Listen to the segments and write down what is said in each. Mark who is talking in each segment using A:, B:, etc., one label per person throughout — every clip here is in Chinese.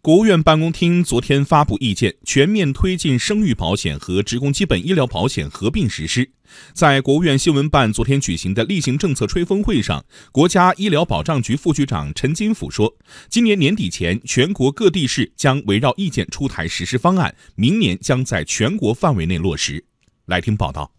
A: 国务院办公厅昨天发布意见，全面推进生育保险和职工基本医疗保险合并实施。在国务院新闻办昨天举行的例行政策吹风会上，国家医疗保障局副局长陈金甫说，今年年底前，全国各地市将围绕意见出台实施方案，明年将在全国范围内落实。来听报道。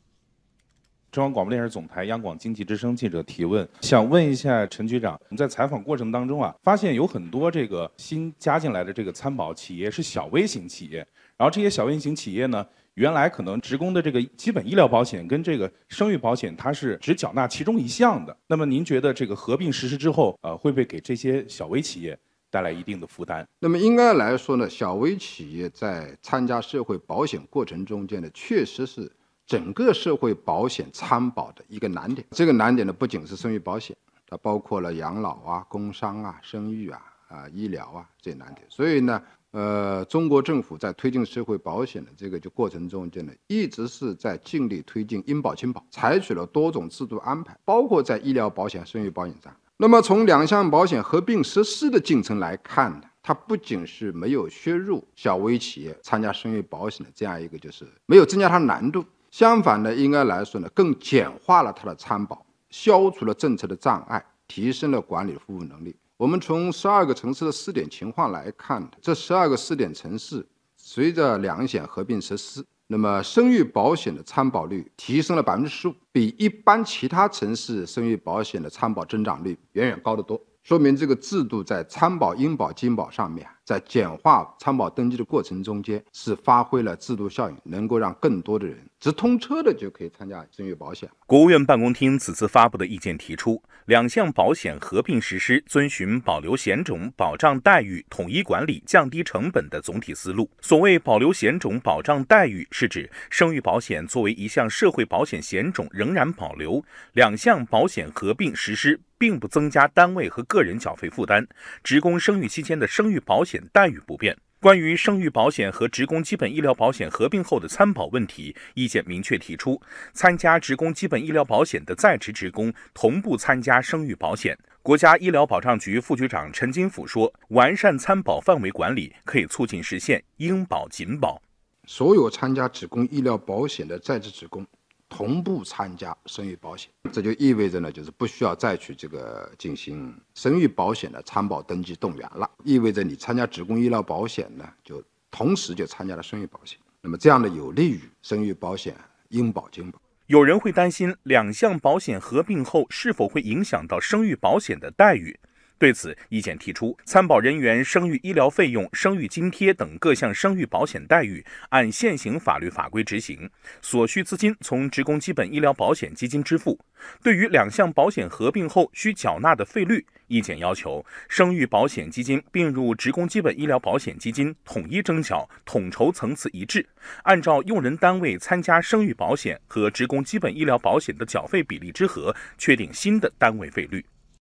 B: 中央广播电视总台央广经济之声记者提问，想问一下陈局长，我们在采访过程当中啊，发现有很多这个新加进来的这个参保企业是小微型企业，然后这些小微型企业呢，原来可能职工的这个基本医疗保险跟这个生育保险，它是只缴纳其中一项的。那么您觉得这个合并实施之后，呃，会不会给这些小微企业带来一定的负担？
C: 那么应该来说呢，小微企业在参加社会保险过程中间呢，确实是。整个社会保险参保的一个难点，这个难点呢，不仅是生育保险，它包括了养老啊、工伤啊、生育啊、啊医疗啊这些难点。所以呢，呃，中国政府在推进社会保险的这个就过程中间呢，一直是在尽力推进应保尽保，采取了多种制度安排，包括在医疗保险、生育保险上。那么从两项保险合并实施的进程来看呢，它不仅是没有削弱小微企业参加生育保险的这样一个，就是没有增加它难度。相反的，应该来说呢，更简化了它的参保，消除了政策的障碍，提升了管理服务能力。我们从十二个城市的试点情况来看，这十二个试点城市随着两险合并实施，那么生育保险的参保率提升了百分之十五，比一般其他城市生育保险的参保增长率远远高得多。说明这个制度在参保应保尽保上面，在简化参保登记的过程中间是发挥了制度效应，能够让更多的人直通车的就可以参加生育保险。
A: 国务院办公厅此次发布的意见提出，两项保险合并实施，遵循保留险种、保障待遇、统一管理、降低成本的总体思路。所谓保留险种、保障待遇，是指生育保险作为一项社会保险险种仍然保留，两项保险合并实施。并不增加单位和个人缴费负担，职工生育期间的生育保险待遇不变。关于生育保险和职工基本医疗保险合并后的参保问题，意见明确提出，参加职工基本医疗保险的在职职工同步参加生育保险。国家医疗保障局副局长陈金甫说，完善参保范围管理，可以促进实现应保尽保。
C: 所有参加职工医疗保险的在职职工。同步参加生育保险，这就意味着呢，就是不需要再去这个进行生育保险的参保登记动员了，意味着你参加职工医疗保险呢，就同时就参加了生育保险。那么这样的有利于生育保险应保尽保。
A: 有人会担心两项保险合并后是否会影响到生育保险的待遇。对此，意见提出，参保人员生育医疗费用、生育津贴等各项生育保险待遇按现行法律法规执行，所需资金从职工基本医疗保险基金支付。对于两项保险合并后需缴纳的费率，意见要求生育保险基金并入职工基本医疗保险基金统一征缴，统筹层次一致，按照用人单位参加生育保险和职工基本医疗保险的缴费比例之和，确定新的单位费率。